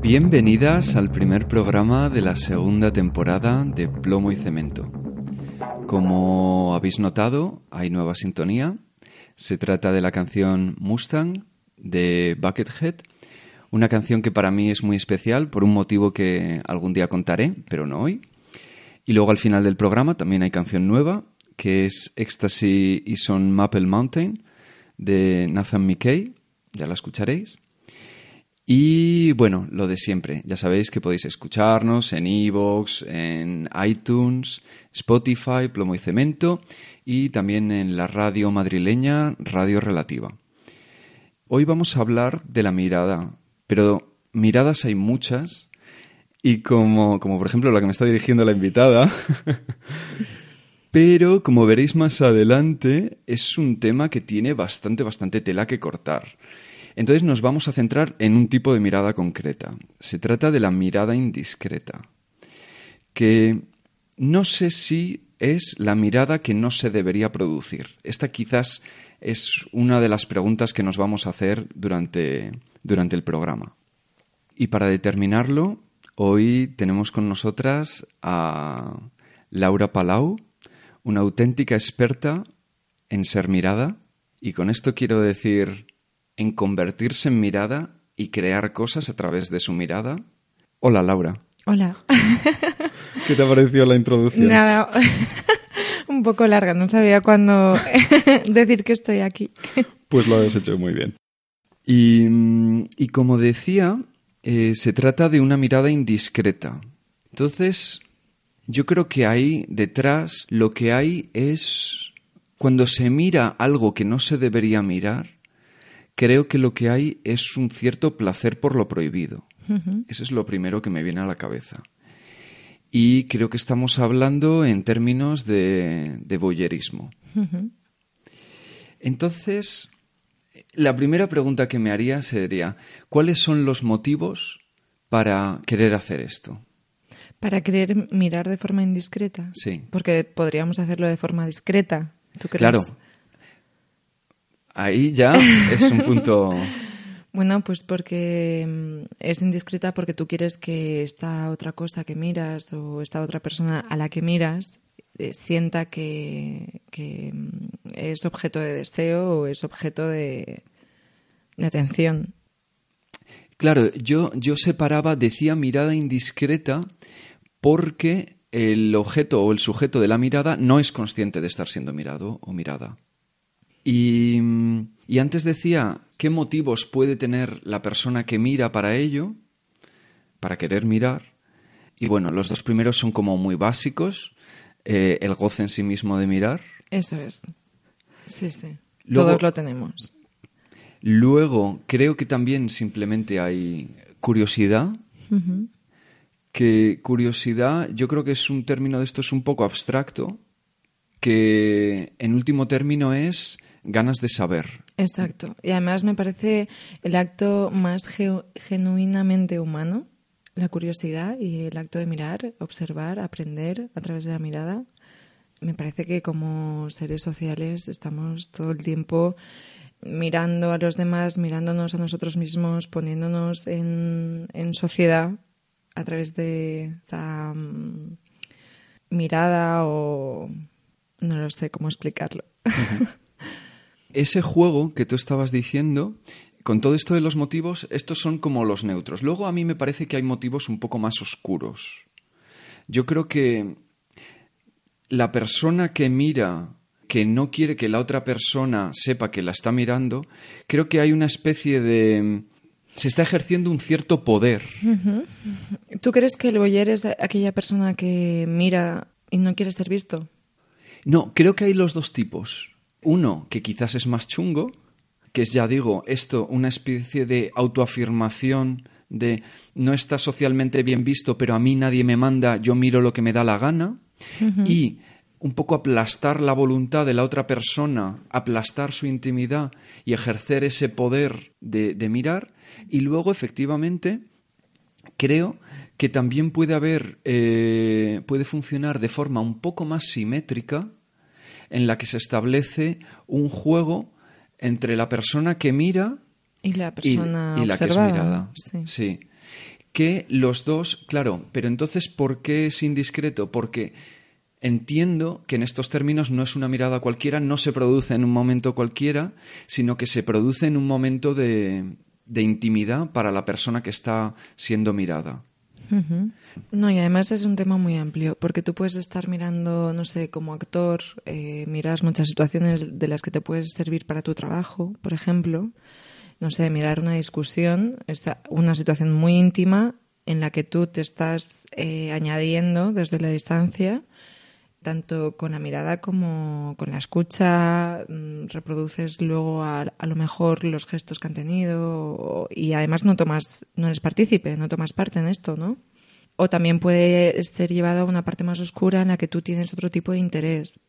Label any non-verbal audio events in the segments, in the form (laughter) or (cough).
Bienvenidas al primer programa de la segunda temporada de Plomo y Cemento. Como habéis notado, hay nueva sintonía. Se trata de la canción Mustang de Buckethead, una canción que para mí es muy especial por un motivo que algún día contaré, pero no hoy. Y luego al final del programa también hay canción nueva, que es Ecstasy is on Maple Mountain de Nathan McKay, ya la escucharéis. Y bueno, lo de siempre. Ya sabéis que podéis escucharnos en iVoox, en iTunes, Spotify, Plomo y Cemento y también en la radio madrileña Radio Relativa. Hoy vamos a hablar de la mirada, pero miradas hay muchas y como, como por ejemplo la que me está dirigiendo la invitada, (laughs) pero como veréis más adelante es un tema que tiene bastante, bastante tela que cortar. Entonces nos vamos a centrar en un tipo de mirada concreta. Se trata de la mirada indiscreta, que no sé si es la mirada que no se debería producir. Esta quizás es una de las preguntas que nos vamos a hacer durante, durante el programa. Y para determinarlo, hoy tenemos con nosotras a Laura Palau, una auténtica experta en ser mirada. Y con esto quiero decir en convertirse en mirada y crear cosas a través de su mirada. Hola, Laura. Hola. (laughs) ¿Qué te ha parecido la introducción? Nada, (laughs) un poco larga, no sabía cuándo (laughs) decir que estoy aquí. Pues lo has hecho muy bien. Y, y como decía, eh, se trata de una mirada indiscreta. Entonces, yo creo que ahí detrás lo que hay es cuando se mira algo que no se debería mirar, creo que lo que hay es un cierto placer por lo prohibido. Eso es lo primero que me viene a la cabeza. Y creo que estamos hablando en términos de, de voyerismo. Entonces, la primera pregunta que me haría sería, ¿cuáles son los motivos para querer hacer esto? Para querer mirar de forma indiscreta. Sí. Porque podríamos hacerlo de forma discreta. ¿Tú crees? Claro. Ahí ya es un punto. (laughs) Bueno, pues porque mm, es indiscreta porque tú quieres que esta otra cosa que miras o esta otra persona a la que miras eh, sienta que, que, mm, es objeto de deseo o es objeto de, de atención. Claro, yo, yo separaba, decía mirada indiscreta porque el objeto o el sujeto de la mirada no es consciente de estar siendo mirado o mirada. Y, y, antes decía qué motivos puede tener la persona que mira para ello, para querer mirar. Y bueno, los dos primeros son como muy básicos. Eh, el goce en sí mismo de mirar. Eso es. Sí, sí. Luego, Todos lo tenemos. Luego, creo que también simplemente hay curiosidad, que curiosidad, yo creo que es un término de esto es un poco abstracto, que en último término es ganas de saber. Exacto. Y además me parece el acto más genuinamente humano, la curiosidad y el acto de mirar, observar, aprender a través de la mirada. Me parece que como seres sociales estamos todo el tiempo mirando a los demás, mirándonos a nosotros mismos, poniéndonos en, en sociedad a través de esta mm, mirada o no lo sé cómo explicarlo. (laughs) Ese juego que tú estabas diciendo, con todo esto de los motivos, estos son como los neutros. Luego a mí me parece que hay motivos un poco más oscuros. Yo creo que la persona que mira, que no quiere que la otra persona sepa que la está mirando, creo que hay una especie de... Se está ejerciendo un cierto poder. ¿Tú crees que el boyer es aquella persona que mira y no quiere ser visto? No, creo que hay los dos tipos. Uno, que quizás es más chungo, que es, ya digo, esto, una especie de autoafirmación de no está socialmente bien visto, pero a mí nadie me manda, yo miro lo que me da la gana. Y un poco aplastar la voluntad de la otra persona, aplastar su intimidad y ejercer ese poder de, de mirar. Y luego, efectivamente, creo que también puede haber, eh, puede funcionar de forma un poco más simétrica en la que se establece un juego entre la persona que mira Y la persona y la que es observada. mirada. Sí. Que los dos, claro, pero entonces, ¿por qué es indiscreto? Porque entiendo que en estos términos no es una mirada cualquiera, no se produce en un momento cualquiera, sino que se produce en un momento de, de intimidad para la persona que está siendo mirada. No, y además es un tema muy amplio, porque tú puedes estar mirando, no sé, como actor, eh, miras muchas situaciones de las que te puedes servir para tu trabajo, por ejemplo. No sé, mirar una discusión, es una situación muy íntima en la que tú te estás eh, añadiendo desde la distancia, tanto con la mirada como con la escucha, mm, reproduces luego a, lo mejor los gestos que han tenido y además no tomas, no eres partícipe, no tomas parte en esto, ¿no? O también puede ser llevado a una parte más oscura en la que tú tienes otro tipo de interés.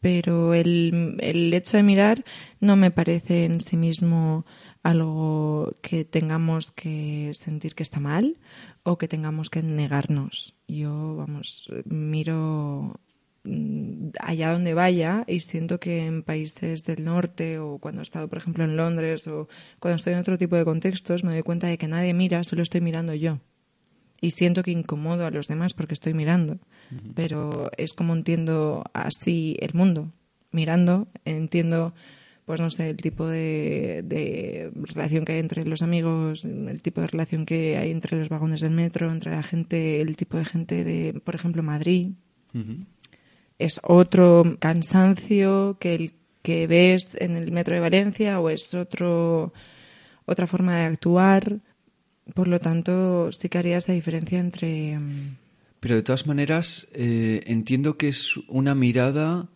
Pero el, el hecho de mirar no me parece en sí mismo algo que tengamos que sentir que está mal o que tengamos que negarnos. Yo, vamos, miro mm, allá donde vaya y siento que en países del norte o cuando he estado, por ejemplo, en Londres o cuando estoy en otro tipo de contextos, me doy cuenta de que nadie mira, solo estoy mirando yo. Y siento que incomodo a los demás porque estoy mirando. Pero es como entiendo así el mundo. Mirando, entiendo, pues no sé, el tipo de, de relación que hay entre los amigos, el tipo de relación que hay entre los vagones del metro, entre la gente, el tipo de gente de, por ejemplo, Madrid, es otro cansancio que el que ves en el metro de Valencia o es otro otra forma de actuar. Por lo tanto, sí que haría esa diferencia entre mm, Pero de todas maneras, eh, entiendo que es una mirada,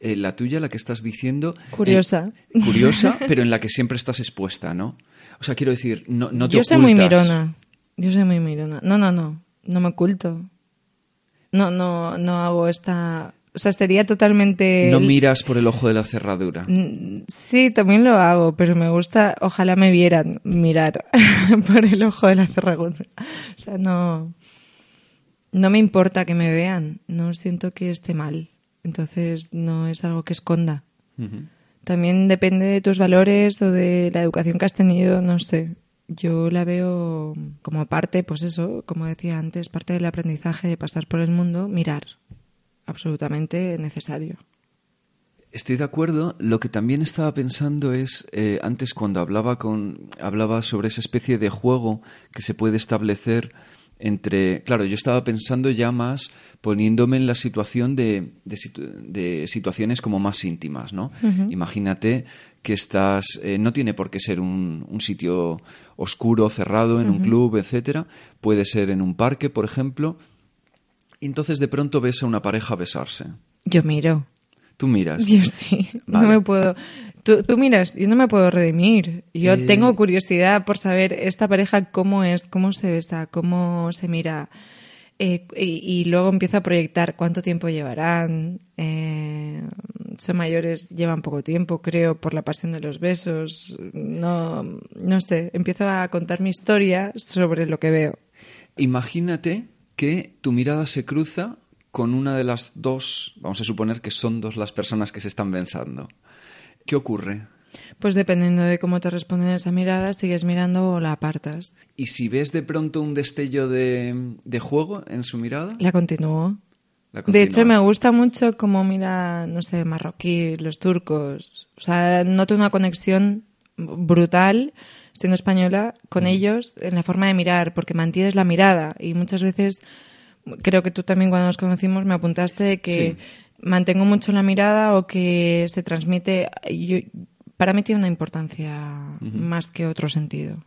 eh, la tuya, la que estás diciendo. eh, Curiosa. curiosa, (laughs) pero en la que siempre estás expuesta, ¿no? O sea, quiero decir, no, no te Yo soy muy mirona. Yo soy muy mirona. No, no, no. No me oculto. No, no, no hago esta. O sea, sería totalmente. No miras por el ojo de la cerradura. Mm, Sí, también lo hago, pero me gusta, ojalá me vieran mirar (laughs) por el ojo de la cerradura. O sea, no, no me importa que me vean, no siento que esté mal. Entonces, no es algo que esconda. También depende de tus valores o de la educación que has tenido, no sé. Yo la veo como parte, pues eso, como decía antes, parte del aprendizaje de pasar por el mundo, mirar. Absolutamente necesario. Estoy de acuerdo. Lo que también estaba pensando es, eh, antes cuando hablaba, con, hablaba sobre esa especie de juego que se puede establecer entre... Claro, yo estaba pensando ya más poniéndome en la situación de, de, situ- de situaciones como más íntimas, ¿no? Imagínate que estás... eh, no tiene por qué ser un, un sitio oscuro, cerrado, en un club, etcétera. Puede ser en un parque, por ejemplo. Y entonces de pronto ves a una pareja besarse. Yo miro. Tú miras. Yo sí, Vale. no me puedo. Tú, tú miras, yo no me puedo redimir. Yo Eh. tengo curiosidad por saber esta pareja cómo es, cómo se besa, cómo se mira. Eh, y, y luego empiezo a proyectar cuánto tiempo llevarán. Eh, son mayores, llevan poco tiempo, creo, por la pasión de los besos. No, no sé, empiezo a contar mi historia sobre lo que veo. Imagínate que tu mirada se cruza con una de las dos, vamos a suponer que son dos las personas que se están pensando. ¿Qué ocurre? Pues dependiendo de cómo te responden esa mirada, sigues mirando o la apartas. Y si ves de pronto un destello de, de juego en su mirada, La continúo. la De hecho, me gusta mucho cómo mira, no sé, marroquí, los turcos. O sea, noto una conexión brutal, siendo española, con ellos en la forma de mirar, porque mantienes la mirada. Y muchas veces, creo que tú también cuando nos conocimos me apuntaste de que Sí. Mantengo mucho la mirada o que se transmite. yo- para mí tiene una importancia más que otro sentido.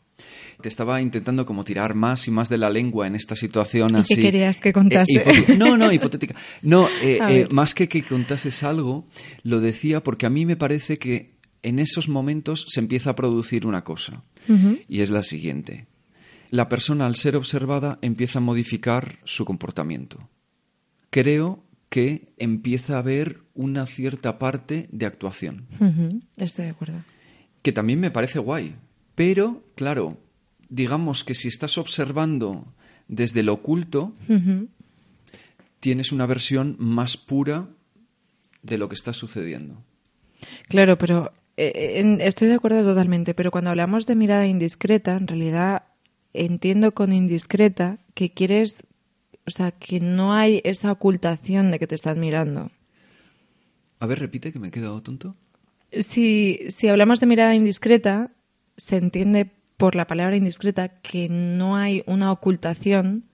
Te estaba intentando como tirar más y más de la lengua en esta situación ¿Y qué así. querías que contase? Eh, hipote- no, no, hipotética. No, (laughs) eh, eh, más que que contases algo, lo decía porque a mí me parece que en esos momentos se empieza a producir una cosa. Y es la siguiente. La persona, al ser observada, empieza a modificar su comportamiento. Creo que empieza a haber una cierta parte de actuación Estoy de acuerdo. que también me parece guay. Pero, claro, digamos que si estás observando desde lo oculto, tienes una versión más pura de lo que está sucediendo. Claro, pero eh, en- estoy de acuerdo totalmente, pero cuando hablamos de mirada indiscreta, en realidad entiendo con indiscreta que quieres, o sea, que no hay esa ocultación de que te están mirando. A ver, repite que me he quedado tonto. Si, si hablamos de mirada indiscreta, se entiende por la palabra indiscreta que no hay una ocultación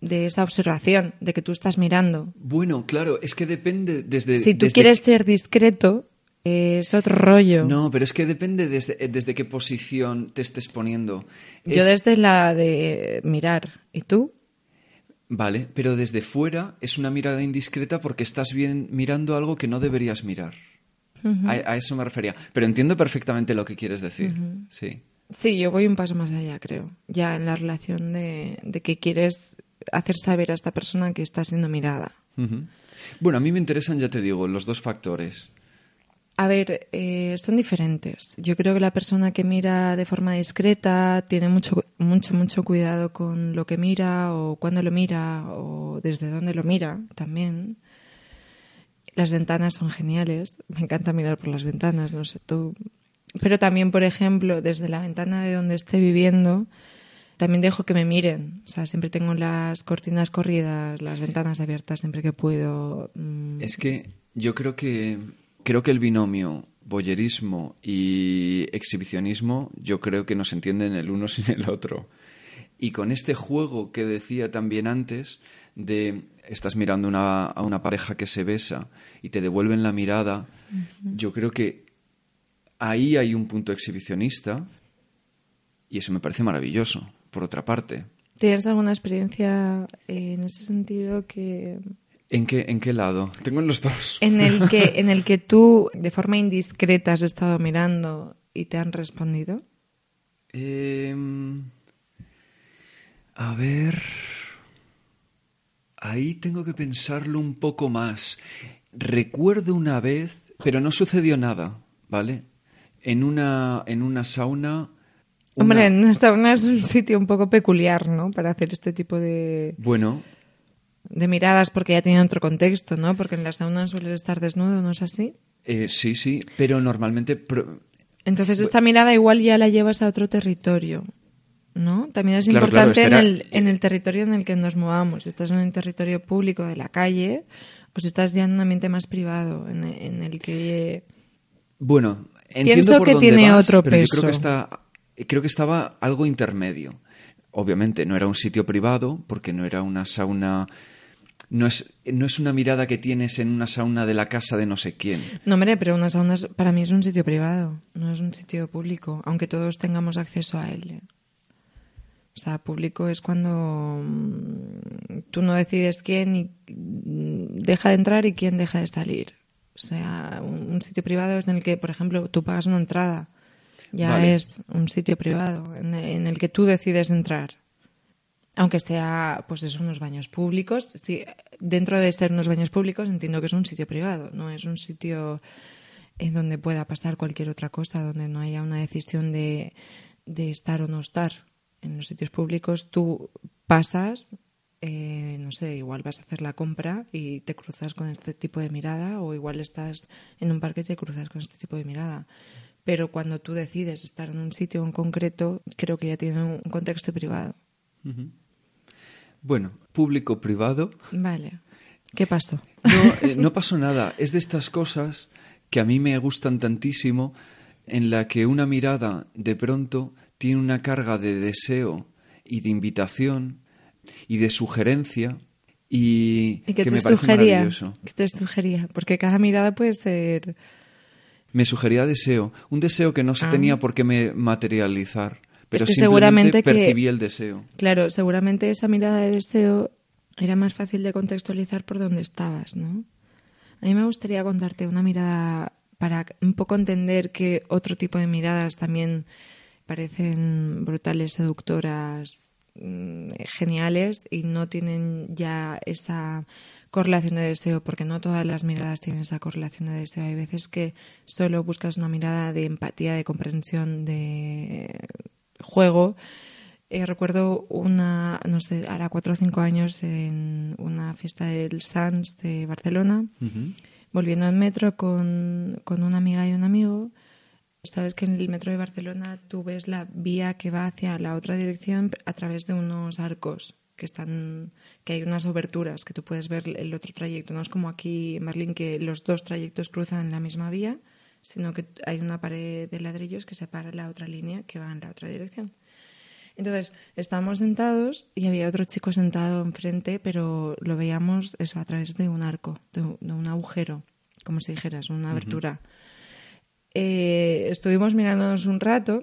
de esa observación, de que tú estás mirando. Bueno, claro, es que depende desde... Si tú desde- quieres ser discreto, eh, es otro rollo. No, pero es que depende desde, desde qué posición te estés poniendo. Yo Es- desde la de mirar. ¿Y tú? Vale, pero desde fuera es una mirada indiscreta porque estás bien mirando algo que no deberías mirar. a, a eso me refería. Pero entiendo perfectamente lo que quieres decir. Sí. Sí, yo voy un paso más allá, creo. Ya en la relación de, de que quieres hacer saber a esta persona que está siendo mirada. Bueno, a mí me interesan, ya te digo, los dos factores. A ver, eh, son diferentes. Yo creo que la persona que mira de forma discreta tiene mucho, mucho, mucho cuidado con lo que mira o cuándo lo mira o desde dónde lo mira también. Las ventanas son geniales. Me encanta mirar por las ventanas, no sé tú. Pero también, por ejemplo, desde la ventana de donde esté viviendo, también dejo que me miren. O sea, siempre tengo las cortinas corridas, las ventanas abiertas siempre que puedo. Mm, Es que yo creo que creo que el binomio boyerismo y exhibicionismo yo creo que no se entienden el uno (laughs) sin el otro. Y con este juego que decía también antes de estás mirando una- a una pareja que se besa y te devuelven la mirada, yo creo que ahí hay un punto exhibicionista y eso me parece maravilloso, por otra parte. ¿Tienes alguna experiencia eh, en ese sentido que ¿En qué, ¿En qué lado? Tengo en los dos. en el que (laughs) en el que tú de forma indiscreta has estado mirando y te han respondido? Em, a ver. Ahí tengo que pensarlo un poco más. Recuerdo una vez, pero no sucedió nada, ¿vale? En una, en una sauna. una- Hombre, una sauna es un sitio un poco peculiar, ¿no? Para hacer este tipo de, Bueno, de miradas, porque ya tiene otro contexto, ¿no? Porque en la sauna sueles estar desnudo, ¿no es así? eh, sí, sí, pero normalmente. pro- Entonces esta mirada igual ya la llevas a otro territorio, ¿no? También es Claro, importante era- en, el, en el territorio en el que nos movamos. Si estás en un territorio público de la calle o si estás ya en un ambiente más privado, en, en el que... Bueno, entiendo Pienso por que dónde tiene vas, otro pero yo peso. creo que está, creo que estaba algo intermedio. Obviamente no era un sitio privado porque no era una sauna. No es, no es una mirada que tienes en una sauna de la casa de no sé quién. No, hombre, pero una sauna es- para mí es un sitio privado, no es un sitio público, aunque todos tengamos acceso a él. ¿eh? O sea, público es cuando mm, tú no decides quién y, mm, deja de entrar y quién deja de salir. O sea, un, sitio privado es en el que, por ejemplo, tú pagas una entrada. Ya Vale. es un sitio privado en el, en el que tú decides entrar. Aunque sea, pues eso, unos baños públicos. Sí, dentro de ser unos baños públicos entiendo que es un sitio privado, no es un sitio en donde pueda pasar cualquier otra cosa, donde no haya una decisión de, de estar o no estar. En los sitios públicos tú pasas, eh, no sé, igual vas a hacer la compra y te cruzas con este tipo de mirada, o igual estás en un parque y te cruzas con este tipo de mirada. Pero cuando tú decides estar en un sitio en concreto, creo que ya tiene un contexto privado. Bueno, público-privado. Vale. ¿Qué pasó? No, eh, (laughs) no pasó nada. Es de estas cosas que a mí me gustan tantísimo, en la que una mirada de pronto tiene una carga de deseo y de invitación y de sugerencia y, ¿Y qué que te me parece sugería? maravilloso. ¿Qué te sugería? Porque cada mirada puede ser... Me sugería deseo, un deseo que no se Ah. tenía por qué me materializar, pero que simplemente seguramente que- percibí el deseo. Claro, seguramente esa mirada de deseo era más fácil de contextualizar por donde estabas, ¿no? A mí me gustaría contarte una mirada para un poco entender que otro tipo de miradas también parecen brutales, seductoras, mm, geniales y no tienen ya esa correlación de deseo, porque no todas las miradas tienen esa correlación de deseo. Hay veces que solo buscas una mirada de empatía, de comprensión, de juego. Eh, recuerdo una, no sé, hará cuatro o cinco años en una fiesta del Sans de Barcelona, volviendo en metro con, con una amiga y un amigo. Sabes que en el metro de Barcelona tú ves la vía que va hacia la otra dirección a través de unos arcos que están que hay unas oberturas que tú puedes ver el otro trayecto no es como aquí en Berlín que los dos trayectos cruzan en la misma vía sino que hay una pared de ladrillos que separa la otra línea que va en la otra dirección. Entonces estábamos sentados y había otro chico sentado enfrente pero lo veíamos eso a través de un arco de, un- agujero como si dijeras una abertura. Eh, estuvimos mirándonos un rato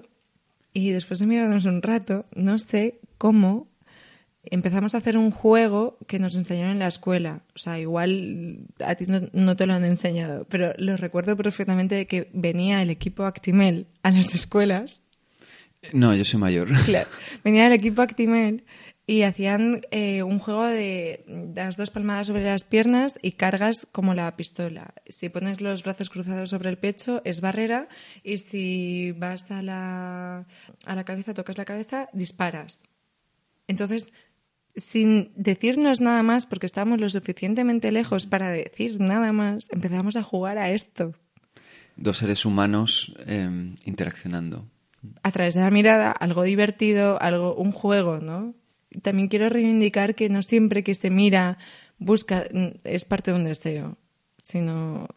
y después de mirarnos un rato, no sé cómo, empezamos a hacer un juego que nos enseñaron en la escuela. O sea, igual a ti no, no te lo han enseñado, pero lo recuerdo perfectamente de que venía el equipo Actimel a las escuelas No, yo soy mayor. (laughs) Claro. Venía el equipo Actimel y hacían eh, un juego de das dos palmadas sobre las piernas y cargas como la pistola. Si pones los brazos cruzados sobre el pecho es barrera y si vas a la, a la cabeza, tocas la cabeza, disparas. Entonces, sin decirnos nada más, porque estábamos lo suficientemente lejos para decir nada más, empezamos a jugar a esto. Dos seres humanos eh, interaccionando. a través de la mirada, algo divertido, algo, un juego, ¿no? También quiero reivindicar que no siempre que se mira busca es parte de un deseo, sino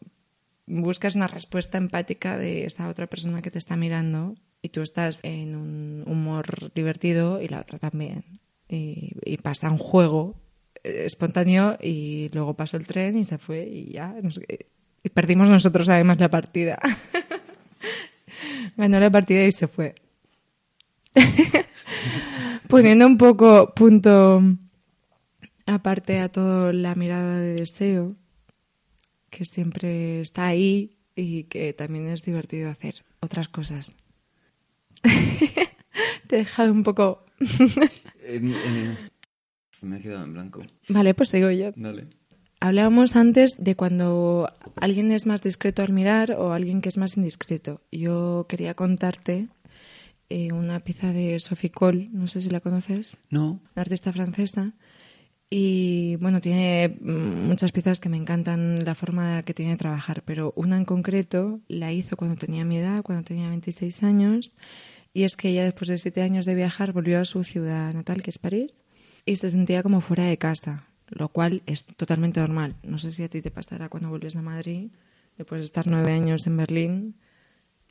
buscas una respuesta empática de esa otra persona que te está mirando y tú estás en un humor divertido y la otra también. Y, pasa un juego eh, espontáneo y luego pasó el tren y se fue y ya. nos- y perdimos nosotros además la partida. (laughs) Ganó la partida y se fue. (laughs) Poniendo un poco punto aparte a todo la mirada de deseo, que siempre está ahí y que también es divertido hacer otras cosas. (laughs) Te he dejado un poco... Eh, eh, me he quedado en blanco. Vale, pues sigo yo. Dale. Hablábamos antes de cuando alguien es más discreto al mirar o alguien que es más indiscreto. Yo quería contarte eh, una pieza de Sophie Cole, no sé si la conoces, No. la artista francesa. Y bueno, tiene mm, muchas piezas que me encantan la forma que tiene de trabajar, pero una en concreto la hizo cuando tenía mi edad, cuando tenía 26 años, y es que ella después de siete años de viajar volvió a su ciudad natal, que es París, y se sentía como fuera de casa, lo cual es totalmente normal. No sé si a ti te pasará cuando vuelves a Madrid, después de estar nueve años en Berlín,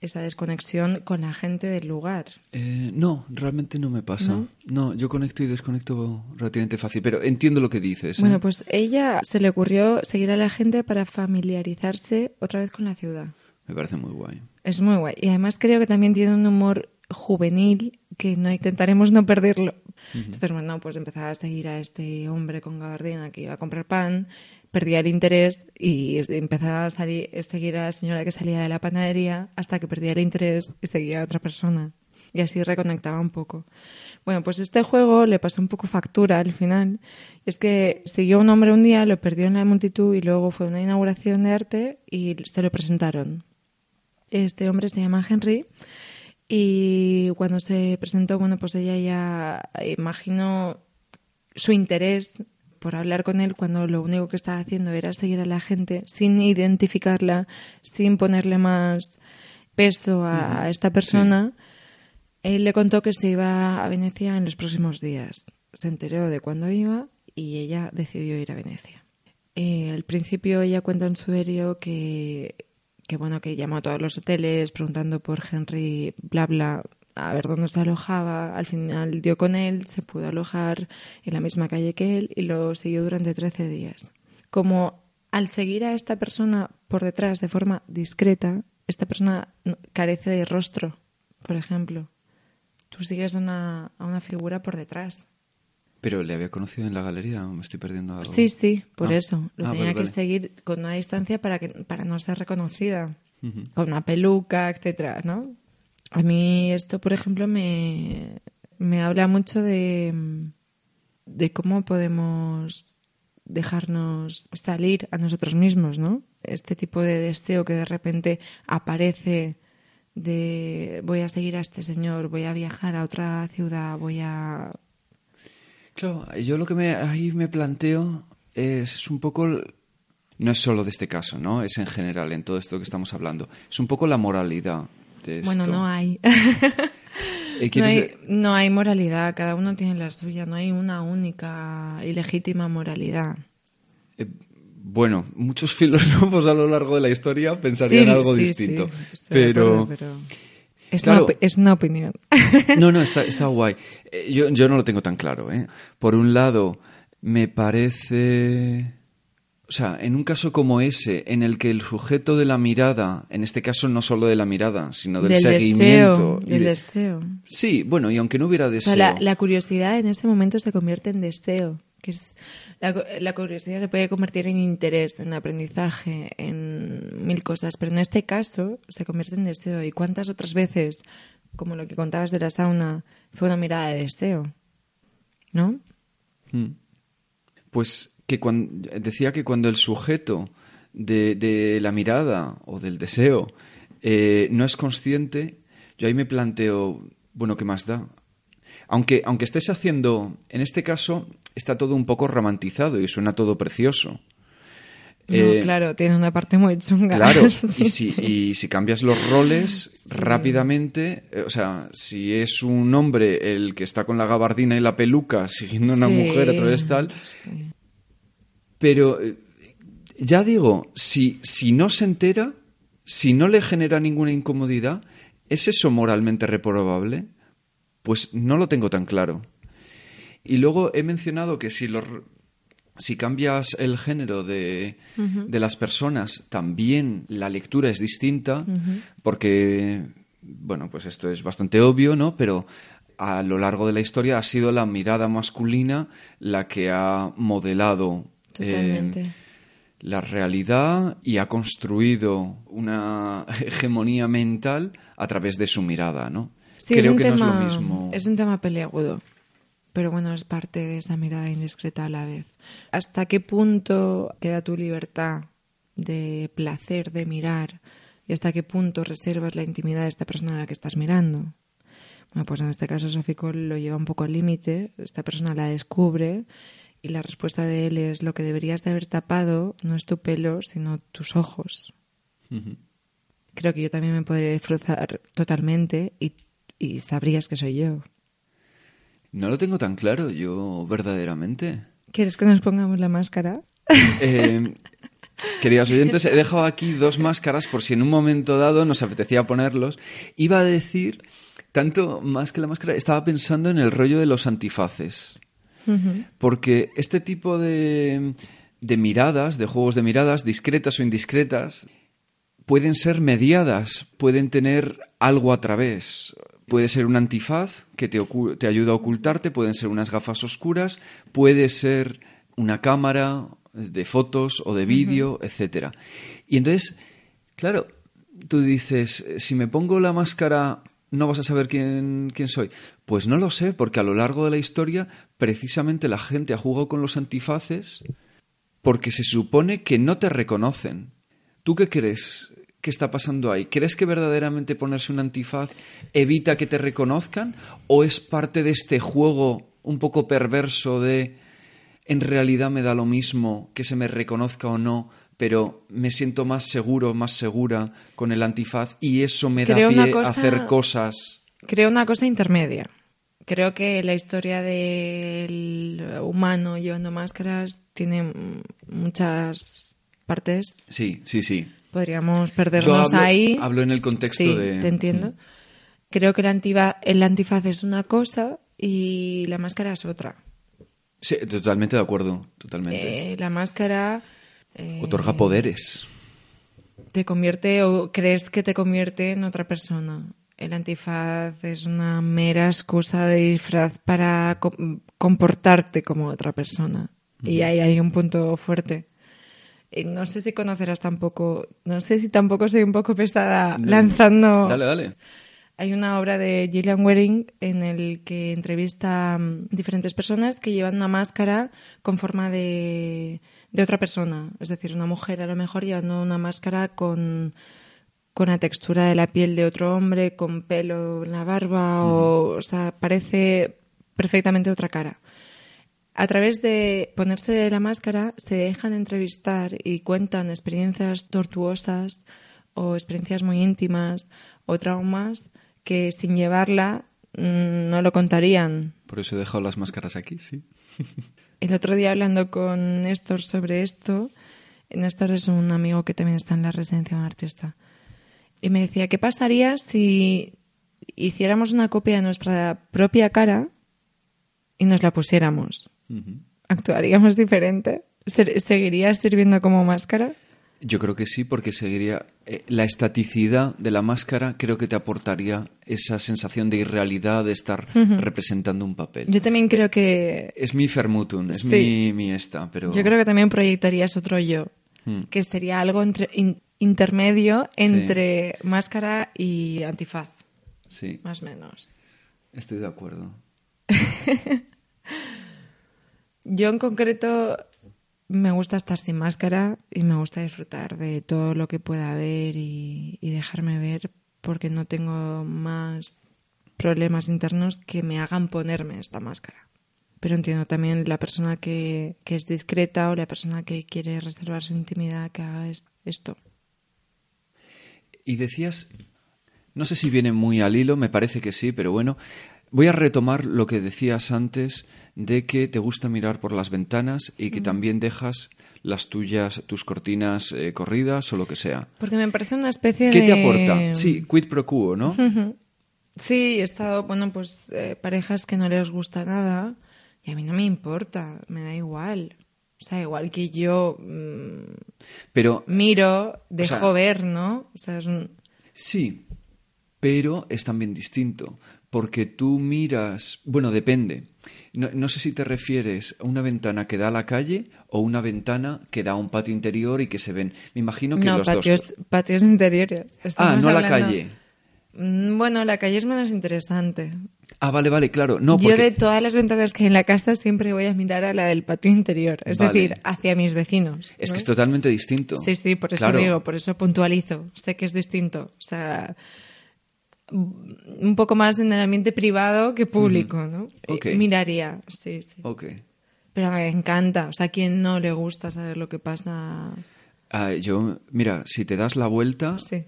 esa desconexión con la gente del lugar. Eh, no, realmente no me pasa. ¿No? ¿No? yo conecto y desconecto relativamente fácil, pero entiendo lo que dices. ¿eh? Bueno, pues ella se le ocurrió seguir a la gente para familiarizarse otra vez con la ciudad. Me parece muy guay. Es muy guay. Y además creo que también tiene un humor juvenil que no intentaremos no perderlo. Entonces, bueno, pues empezaba a seguir a este hombre con gabardina que iba a comprar pan, perdía el interés y empezaba a salir, seguir a la señora que salía de la panadería hasta que perdía el interés y seguía a otra persona. Y así reconectaba un poco. Bueno, pues este juego le pasó un poco factura al final. Es que siguió un hombre un día, lo perdió en la multitud y luego fue una inauguración de arte y se lo presentaron. Este hombre se llama Henry y cuando se presentó, bueno, pues ella ya imaginó su interés por hablar con él cuando lo único que estaba haciendo era seguir a la gente sin identificarla, sin ponerle más peso a, esta persona. Él le contó que se iba a Venecia en los próximos días. Se enteró de cuándo iba y ella decidió ir a Venecia. Eh, al principio ella cuenta en su diario que, que, bueno, que llamó a todos los hoteles preguntando por Henry, bla, bla, a ver dónde se alojaba. Al final dio con él, se pudo alojar en la misma calle que él y lo siguió durante 13 días. Como al seguir a esta persona por detrás de forma discreta, esta persona carece de rostro, por ejemplo. Tú sigues a una, a una figura por detrás. Pero le había conocido en la galería, me estoy perdiendo algo. Sí, sí, por Ah. eso. Lo Ah, tenía vale, que vale. seguir con una distancia para que para no ser reconocida. Con una peluca, etcétera, ¿no? A mí esto, por ejemplo, me, me habla mucho de, de cómo podemos dejarnos salir a nosotros mismos, ¿no? Este tipo de deseo que de repente aparece de voy a seguir a este señor, voy a viajar a otra ciudad, voy a Claro, yo lo que me, ahí me planteo es un poco, el- no es solo de este caso, ¿no? Es en general, en todo esto que estamos hablando. Es un poco la moralidad de Bueno, esto. no hay. Eh, (laughs) No ¿quieres hay, de- no hay moralidad, cada uno tiene la suya, no hay una única y legítima moralidad. eh, bueno, muchos (laughs) filósofos a lo largo de la historia pensarían Sí, algo sí, distinto. sí, pero, acuerdo, pero es, Claro. una, es una opinión. (laughs) No, no, está, está (laughs) guay. Eh, Yo, yo no lo tengo tan claro, ¿eh? Por un lado, me parece... O sea, en un caso como ese, en el que el sujeto de la mirada, en este caso no solo de la mirada, sino del, del seguimiento... deseo, y del de- deseo. Sí, bueno, y aunque no hubiera O deseo... sea, la, la curiosidad en ese momento se convierte en deseo. Que es, la, la curiosidad se puede convertir en interés, en aprendizaje, en mil cosas, pero en este caso se convierte en deseo. ¿Y cuántas otras veces, como lo que contabas de la sauna, fue una mirada de deseo? ¿No? Mm. Pues que cuan- decía que cuando el sujeto de, de la mirada o del deseo eh, no es consciente, yo ahí me planteo, bueno, ¿qué más da? Aunque, aunque estés haciendo, en este caso, está todo un poco romantizado y suena todo precioso. No, Eh, claro, tiene una parte muy chunga. Claro, (laughs) Sí, y, si, sí. y si cambias los roles (laughs) rápidamente, eh, o sea, si es un hombre el que está con la gabardina y la peluca siguiendo a una mujer a través tal, pero eh, ya digo, si, si no se entera, si no le genera ninguna incomodidad, ¿es eso moralmente reprobable? Pues no lo tengo tan claro. Y luego he mencionado que si, los, si cambias el género de, de las personas, también la lectura es distinta, porque, bueno, pues esto es bastante obvio, ¿no? Pero a lo largo de la historia ha sido la mirada masculina la que ha modelado eh, la realidad y ha construido una (laughs) hegemonía mental a través de su mirada, ¿no? Sí, Creo que tema, no es lo mismo. Es un tema peleagudo, pero bueno, es parte de esa mirada indiscreta a la vez. ¿Hasta qué punto queda tu libertad de placer, de mirar? ¿Y hasta qué punto reservas la intimidad de esta persona a la que estás mirando? Bueno, pues en este caso Sofico lo lleva un poco al límite, esta persona la descubre y la respuesta de él es lo que deberías de haber tapado no es tu pelo, sino tus ojos. Creo que yo también me podría disfrutar totalmente y, y sabrías que soy yo. No lo tengo tan claro yo verdaderamente. ¿Quieres que nos pongamos la máscara? (laughs) Eh, queridos oyentes, he dejado aquí dos máscaras por si en un momento dado nos apetecía ponerlos. Iba a decir, tanto más que la máscara, estaba pensando en el rollo de los antifaces. Porque este tipo de, de miradas, de juegos de miradas, discretas o indiscretas, pueden ser mediadas, pueden tener algo a través. Puede ser un antifaz que te, te ayuda a ocultarte, pueden ser unas gafas oscuras, puede ser una cámara de fotos o de vídeo, etcétera. Y entonces, claro, tú dices, si me pongo la máscara no vas a saber quién, quién soy. Pues no lo sé, porque a lo largo de la historia precisamente la gente ha jugado con los antifaces porque se supone que no te reconocen. ¿Tú qué crees que está pasando ahí? ¿Crees que verdaderamente ponerse un antifaz evita que te reconozcan? ¿O es parte de este juego un poco perverso de en realidad me da lo mismo que se me reconozca o no, pero me siento más seguro, más segura con el antifaz y eso me da Creo pie a hacer cosas? Creo una cosa intermedia. Creo que la historia del humano llevando máscaras tiene muchas partes. Sí, sí, sí. Podríamos Yo perdernos hablo, ahí. hablo en el contexto sí, de... te entiendo. Creo que el, antiva- el antifaz es una cosa y la máscara es otra. Sí, totalmente de acuerdo, totalmente. Eh, la máscara eh, Otorga poderes. te convierte o crees que te convierte en otra persona. El antifaz es una mera excusa de disfraz para co- comportarte como otra persona. Y ahí hay un punto fuerte. Y no sé si conocerás tampoco, no sé si tampoco soy un poco pesada lanzando... Dale, dale. Hay una obra de Gillian Wearing en el que entrevista mm, diferentes personas que llevan una máscara con forma de, de otra persona. Es decir, una mujer a lo mejor llevando una máscara con, con la textura de la piel de otro hombre, con pelo en la barba, o, o sea, parece perfectamente otra cara. A través de ponerse la máscara se dejan entrevistar y cuentan experiencias tortuosas o experiencias muy íntimas o traumas que sin llevarla mm, no lo contarían. Por eso he dejado las máscaras aquí, sí. (laughs) El otro día hablando con Néstor sobre esto, Néstor es un amigo que también está en la residencia de un artista, y me decía, ¿qué pasaría si hiciéramos una copia de nuestra propia cara y nos la pusiéramos? ¿Actuaríamos diferente? ¿Se- ¿Seguiría sirviendo como máscara? Yo creo que sí, porque seguiría. eh, la estaticidad de la máscara creo que te aportaría esa sensación de irrealidad de estar representando un papel. Yo también creo que Es mi Fermutun, es Sí. mi, mi esta, pero. Yo creo que también proyectarías otro yo, Mm. que sería algo entre- in- intermedio entre máscara y antifaz, Sí, más o menos. estoy de acuerdo. (laughs) Yo en concreto me gusta estar sin máscara y me gusta disfrutar de todo lo que pueda haber y, dejarme ver porque no tengo más problemas internos que me hagan ponerme esta máscara. Pero entiendo también la persona que, que es discreta o la persona que quiere reservar su intimidad que haga es- esto. Y decías, no sé si viene muy al hilo, me parece que sí, pero bueno, voy a retomar lo que decías antes de que te gusta mirar por las ventanas y que también dejas las tuyas, tus cortinas eh, corridas o lo que sea. Porque me parece una especie ¿Qué de... te aporta? Sí, quid pro quo, ¿no? Sí, he estado, bueno, pues eh, parejas que no les gusta nada y a mí no me importa, me da igual. O sea, igual que yo mm, Pero miro, dejo sea- ver, ¿no? O sea, es un... Sí, pero es también distinto, porque tú miras, bueno, depende. No, no sé si te refieres a una ventana que da a la calle o una ventana que da a un patio interior y que se ven. Me imagino que No, los patios, dos. patios interiores. Ah, no a la calle. Mm, Bueno, la calle es menos interesante. Ah, vale, vale, claro. No, Yo porque de todas las ventanas que hay en la casa siempre voy a mirar a la del patio interior, es Vale. decir, hacia mis vecinos. es ¿no? que es totalmente distinto. Sí, sí, por eso Claro. digo, por eso puntualizo. Sé que es distinto. O sea, un poco más en el ambiente privado que público, ¿no? Ok. Eh, Miraría, sí, sí. Ok. Pero me encanta. O sea, ¿a quién no le gusta saber lo que pasa? Ah, yo, mira, si te das la vuelta, Sí.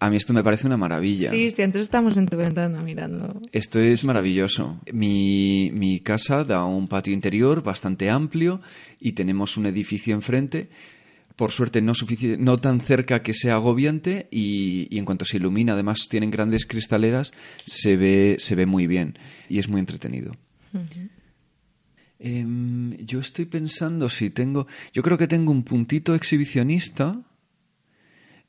a mí esto me parece una maravilla. Sí, sí, antes estamos en tu ventana mirando. Esto es maravilloso. Mi, mi casa da a un patio interior bastante amplio y tenemos un edificio enfrente. Por suerte no, no tan cerca que sea agobiante y, y en cuanto se ilumina, además tienen grandes cristaleras, se ve, se ve muy bien y es muy entretenido. Em, yo estoy pensando si tengo... Yo creo que tengo un puntito exhibicionista.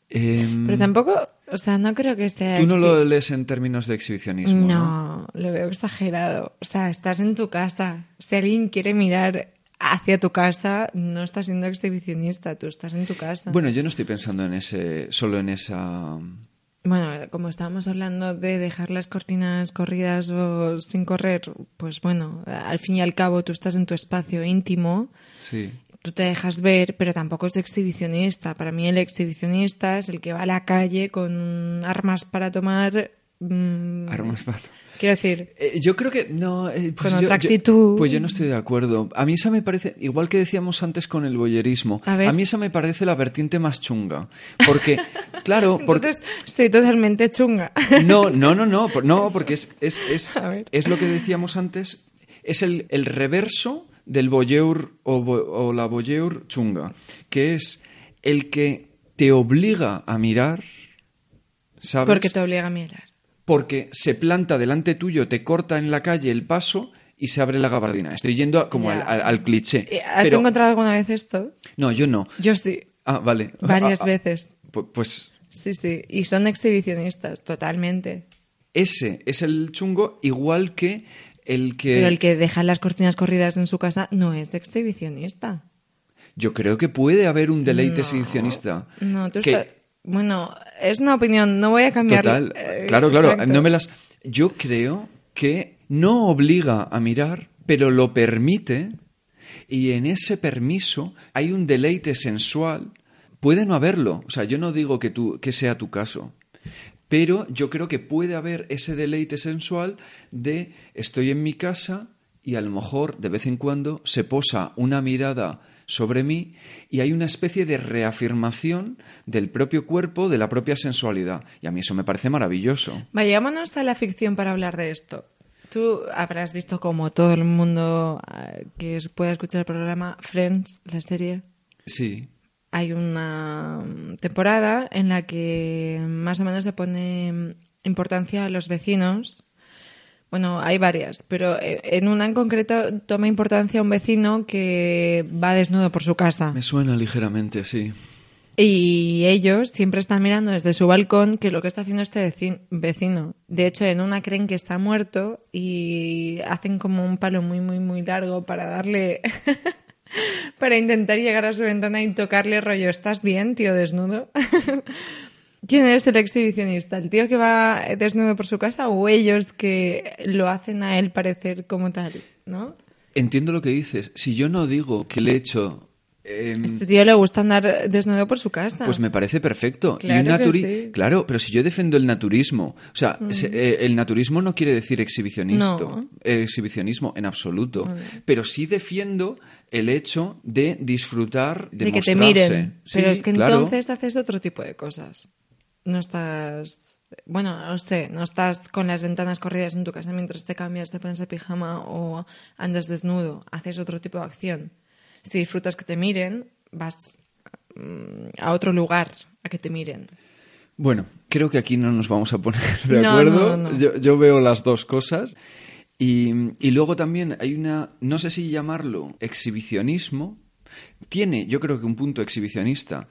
Em, Pero tampoco, o sea, no creo que sea... Tú no lo lees en términos de exhibicionismo, ¿no? No, lo veo exagerado. O sea, estás en tu casa. Si alguien quiere mirar hacia tu casa, no estás siendo exhibicionista, tú estás en tu casa. Bueno, yo no estoy pensando en ese, solo en esa... Bueno, como estábamos hablando de dejar las cortinas corridas o sin correr, pues bueno, al fin y al cabo tú estás en tu espacio íntimo, Sí. tú te dejas ver, pero tampoco es exhibicionista. Para mí el exhibicionista es el que va a la calle con armas para tomar... mm, Armas pato. Quiero decir, Eh, yo creo que no. eh, pues Con yo- otra yo- actitud. pues yo no estoy de acuerdo. A mí esa me parece, igual que decíamos antes con el boyerismo, A ver. mí esa me parece la vertiente más chunga. Porque, (laughs) claro, porque. entonces soy totalmente chunga. No, (laughs) no, no, no, no, porque es, es, es, A es lo que decíamos antes, es el, el reverso del voyeur o, bo- o la voyeur chunga, que es el que te obliga a mirar, ¿sabes? Porque te obliga a mirar. Porque se planta delante tuyo, te corta en la calle el paso y se abre la gabardina. Estoy yendo a- como al, al- al cliché. Eh, ¿Has Pero- encontrado alguna vez esto? No, yo no. Yo sí, Ah, vale. varias Ah, ah, veces. pu- Pues Sí, sí. Y son exhibicionistas, totalmente. ese es el chungo, igual que el que... Pero el que deja las cortinas corridas en su casa no es exhibicionista. Yo creo que puede haber un deleite No. exhibicionista. No, tú que- estás... Bueno, es una opinión, no voy a cambiar. Total. eh, claro, claro. No me las... Yo creo que no obliga a mirar, pero lo permite y en ese permiso hay un deleite sensual. Puede no haberlo. O sea, yo no digo que, tú, que sea tu caso. Pero yo creo que puede haber ese deleite sensual de estoy en mi casa y a lo mejor de vez en cuando se posa una mirada sobre mí y hay una especie de reafirmación del propio cuerpo, de la propia sensualidad. Y a mí eso me parece maravilloso. Vayámonos a la ficción para hablar de esto. Tú habrás visto como todo el mundo eh, que pueda escuchar el programa Friends, la serie. Sí. Hay una mm, temporada en la que más o menos se pone mm, importancia a los vecinos. Bueno, hay varias, pero eh, en una en concreto toma importancia un vecino que va desnudo por su casa. Me suena ligeramente, sí. Y ellos siempre están mirando desde su balcón qué es lo que está haciendo este veci- vecino. De hecho, en una creen que está muerto y hacen como un palo muy, muy, muy largo para darle... (laughs) para intentar llegar a su ventana y tocarle rollo, ¿estás bien, tío desnudo? (laughs) ¿Quién es el exhibicionista? ¿El tío que va desnudo por su casa o ellos que lo hacen a él parecer como tal? ¿No? Entiendo lo que dices. Si yo no digo que le he hecho... em, Este tío le gusta andar desnudo por su casa. Pues me parece perfecto. y Claro un que naturi- sí. Mm. Claro, pero si yo defiendo el naturismo, o sea, se- eh, el naturismo no quiere decir exhibicionista, No. eh, exhibicionismo en absoluto, pero sí defiendo el hecho de disfrutar, de, de que te miren. Sí, Pero es que claro. entonces haces otro tipo de cosas. No estás, bueno, no sé, no estás con las ventanas corridas en tu casa mientras te cambias, te pones el pijama o andas desnudo. Haces otro tipo de acción. Si disfrutas que te miren, vas mm, a otro lugar a que te miren. Bueno, creo que aquí no nos vamos a poner de (laughs) No, acuerdo. no, no. Yo, yo veo las dos cosas. Y, y luego también hay una, no sé si llamarlo exhibicionismo. Tiene, yo creo que un punto exhibicionista,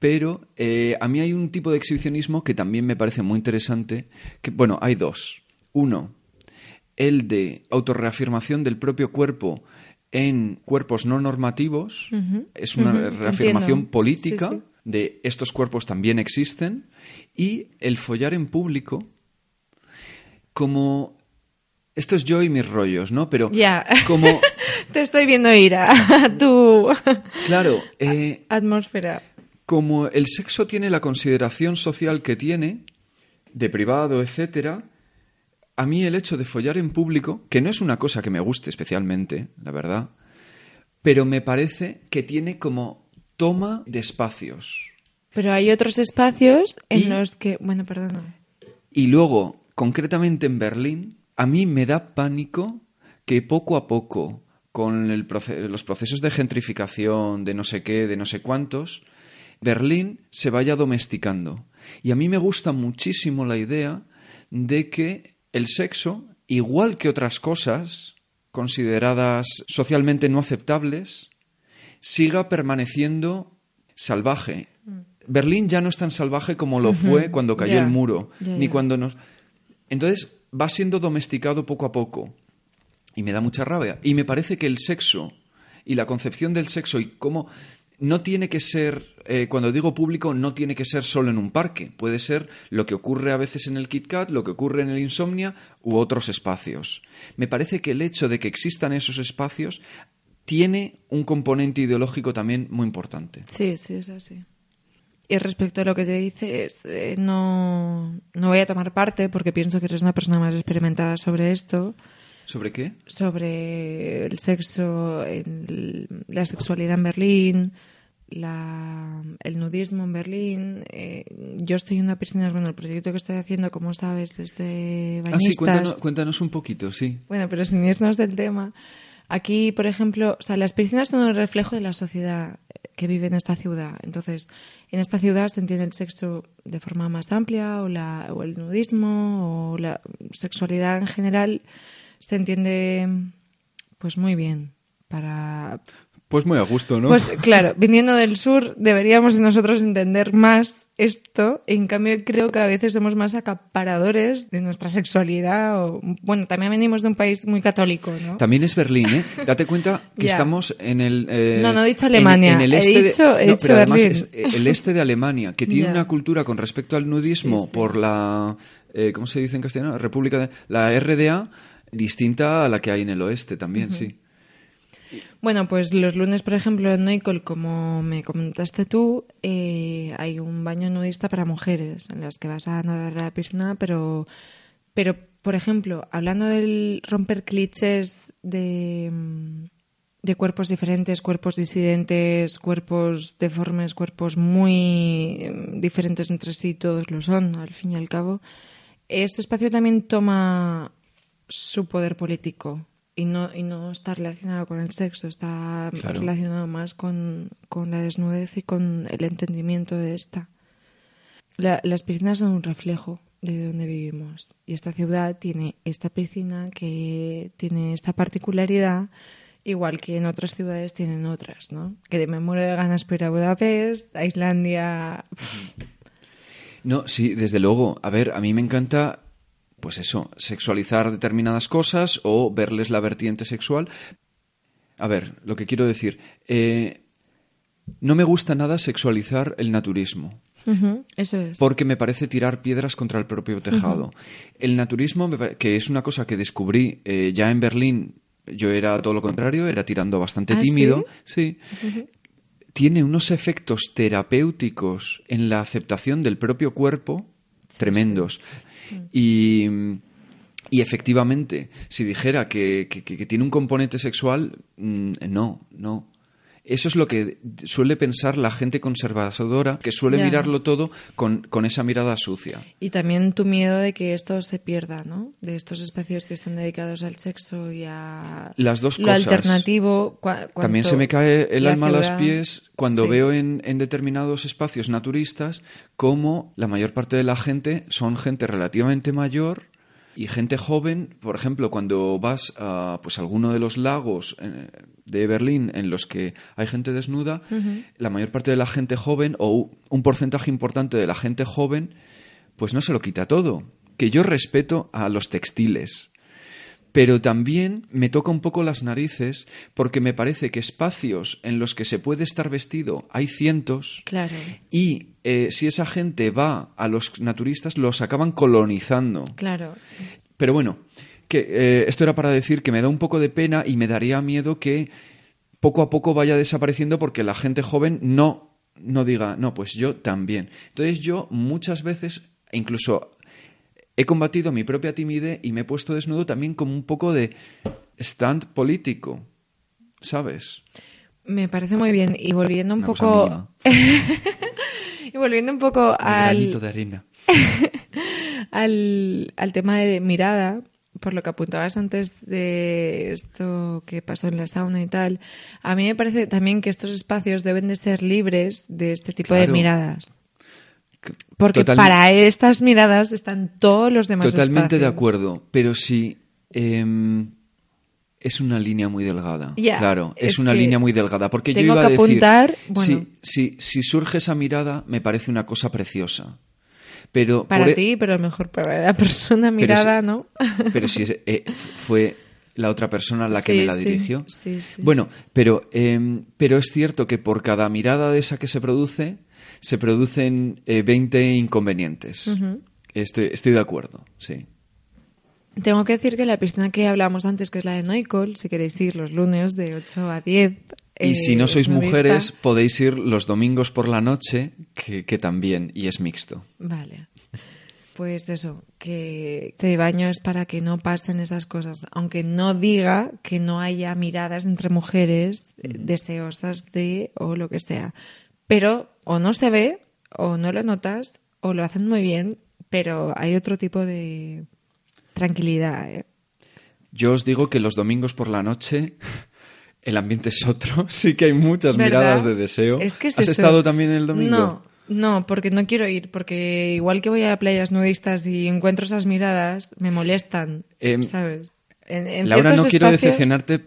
pero eh, a mí hay un tipo de exhibicionismo que también me parece muy interesante. Que, bueno, hay dos. Uno, el de autorreafirmación del propio cuerpo en cuerpos no normativos. Es una reafirmación entiendo. política Sí, sí. de estos cuerpos también existen y el follar en público como esto es yo y mis rollos, ¿no? Pero como (laughs) Te estoy viendo ir (laughs) a, a tu claro, eh, atmósfera. Como el sexo tiene la consideración social que tiene de privado, etcétera, a mí el hecho de follar en público, que no es una cosa que me guste especialmente, la verdad, pero me parece que tiene como toma de espacios. Pero hay otros espacios en Y- los que, bueno, perdona. Y luego, concretamente en Berlín, a mí me da pánico que poco a poco, con el los procesos de gentrificación, de no sé qué, de no sé cuántos, Berlín se vaya domesticando. Y a mí me gusta muchísimo la idea de que el sexo, igual que otras cosas consideradas socialmente no aceptables, siga permaneciendo salvaje. Berlín ya no es tan salvaje como lo fue cuando cayó el muro, ni cuando nos... Entonces va siendo domesticado poco a poco. Y me da mucha rabia. Y me parece que el sexo y la concepción del sexo y cómo no tiene que ser, eh, cuando digo público, no tiene que ser solo en un parque. Puede ser lo que ocurre a veces en el Kit Kat, lo que ocurre en el Insomnia u otros espacios. Me parece que el hecho de que existan esos espacios tiene un componente ideológico también muy importante. Sí, sí, es así. Y respecto a lo que te dices, eh, no, no voy a tomar parte porque pienso que eres una persona más experimentada sobre esto, ¿Sobre qué? sobre el sexo, el- la sexualidad en Berlín, la- el nudismo en Berlín. Eh, yo estoy en una piscina, bueno, el proyecto que estoy haciendo, como sabes, es de Ah, sí, bañistas. cuéntanos, cuéntanos un poquito, sí. Bueno, pero sin irnos del tema. Aquí, por ejemplo, o sea, las piscinas son un reflejo de la sociedad que vive en esta ciudad. Entonces, en esta ciudad se entiende el sexo de forma más amplia, o, la, o el nudismo, o la sexualidad en general se entiende pues muy bien. Para Pues muy a gusto, ¿no? pues (laughs) claro, viniendo del sur deberíamos nosotros entender más esto. En cambio, creo que a veces somos más acaparadores de nuestra sexualidad. O, bueno, también venimos de un país muy católico, ¿no? También es Berlín, ¿eh? (laughs) Date cuenta que estamos en el... eh, No, no he dicho Alemania, En, el he este dicho- de, he no, dicho pero además es eh, el este de Alemania, que tiene una cultura con respecto al nudismo Sí, sí. por la... eh, ¿Cómo se dice en castellano? República de... La RDA, distinta a la que hay en el oeste también, sí. Bueno, pues los lunes, por ejemplo, en Noicol, como me comentaste tú, eh, hay un baño nudista para mujeres en las que vas a nadar a la piscina, pero, pero por ejemplo, hablando del romper clichés de, de cuerpos diferentes, cuerpos disidentes, cuerpos deformes, cuerpos muy mm, diferentes entre sí, todos lo son, al fin y al cabo, este espacio también toma su poder político y no, y no está relacionado con el sexo, está Claro. relacionado más con, con la desnudez y con el entendimiento de esta. La- las piscinas son un reflejo de donde vivimos y esta ciudad tiene esta piscina que tiene esta particularidad igual que en otras ciudades tienen otras, ¿no? Que me muero de ganas ir a Budapest, a Islandia, No, sí, desde luego. A ver, a mí me encanta, pues eso, sexualizar determinadas cosas o verles la vertiente sexual. A ver, lo que quiero decir, eh, no me gusta nada sexualizar el naturismo. Eso es. Porque me parece tirar piedras contra el propio tejado. El naturismo, que es una cosa que descubrí eh, ya en Berlín, yo era todo lo contrario, era tirando bastante ¿Ah, tímido. Sí. Tiene unos efectos terapéuticos en la aceptación del propio cuerpo tremendos. Y, y efectivamente, si dijera que, que- que- que tiene un componente sexual, mm, no, no. Eso es lo que suele pensar la gente conservadora, que suele Ya. mirarlo todo con, con esa mirada sucia. Y también tu miedo de que esto se pierda, ¿no? De estos espacios que están dedicados al sexo y a Las dos lo cosas. alternativo. También se me cae el la alma a los pies cuando Sí. veo en, en determinados espacios naturistas cómo la mayor parte de la gente son gente relativamente mayor y gente joven. Por ejemplo, cuando vas a pues, alguno de los lagos eh, de Berlín en los que hay gente desnuda, la mayor parte de la gente joven o un porcentaje importante de la gente joven pues no se lo quita todo. Que yo respeto a los textiles, pero también me toca un poco las narices porque me parece que espacios en los que se puede estar vestido hay cientos Claro. y eh, si esa gente va a los naturistas los acaban colonizando. Claro. Pero bueno, que eh, esto era para decir que me da un poco de pena y me daría miedo que poco a poco vaya desapareciendo porque la gente joven no, no diga, no, pues yo también. Entonces yo muchas veces, incluso he combatido mi propia timidez y me he puesto desnudo también como un poco de stand político, ¿sabes? Me parece muy bien. Y volviendo un Una poco. (laughs) y volviendo un poco Un granito al, de arena. (laughs) al, al tema de mirada, por lo que apuntabas antes de esto que pasó en la sauna y tal, a mí me parece también que estos espacios deben de ser libres de este tipo de miradas. Porque Total- para estas miradas están todos los demás Totalmente de acuerdo, pero sí em, es una línea muy delgada. Ya, claro, es, es una línea muy delgada. Porque yo tengo iba a que decir, apuntar, bueno. si, si, si surge esa mirada, me parece una cosa preciosa. Pero Para por e- ti, pero a lo mejor para la persona mirada, si- ¿no? Pero si (laughs) eh, fue la otra persona a la que Sí, me la dirigió. sí, sí. Bueno, pero, em, pero es cierto que por cada mirada de esa que se produce, se producen eh, 20 inconvenientes. estoy, estoy de acuerdo, sí. Tengo que decir que la piscina que hablamos antes, que es la de Noicol, si queréis ir los lunes de 8 a 10. Y eh, si no es sois nudista. mujeres, podéis ir los domingos por la noche, que, que también, y es mixto. Vale. Pues eso, que este baño es para que no pasen esas cosas, aunque no diga que no haya miradas entre mujeres eh, deseosas de o lo que sea. Pero o no se ve, o no lo notas, o lo hacen muy bien, pero hay otro tipo de tranquilidad. ¿eh? Yo os digo que los domingos por la noche el ambiente es otro. (laughs) Sí que hay muchas ¿Verdad? miradas de deseo. Es que es ¿Has estado también el domingo? No, no, porque no quiero ir, porque igual que voy a playas nudistas y encuentro esas miradas, me molestan, Em, ¿sabes? En- en Laura, no quiero decepcionarte,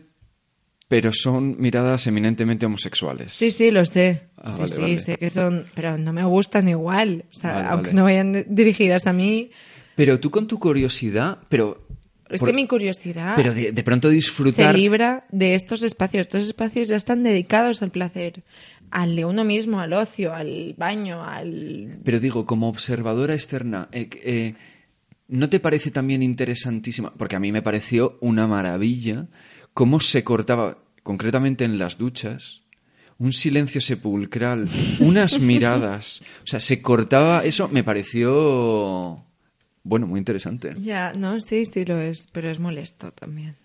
pero son miradas eminentemente homosexuales. Sí, sí, lo sé. Ah, sí, vale, sí, vale. sé que son, pero no me gustan igual. O sea, Vale, aunque no vayan dirigidas a mí, Pero tú con tu curiosidad, pero... es por- que mi curiosidad Pero de, de pronto se disfrutar... libra de estos espacios. Estos espacios ya están dedicados al placer, al de uno mismo, al ocio, al baño, al Pero digo, como observadora externa, eh, eh, ¿no te parece también interesantísima? Porque a mí me pareció una maravilla cómo se cortaba, concretamente en las duchas, un silencio sepulcral, unas (laughs) miradas. O sea, se cortaba eso, me pareció, bueno, muy interesante. Ya, no, sí, sí lo es, pero es molesto también.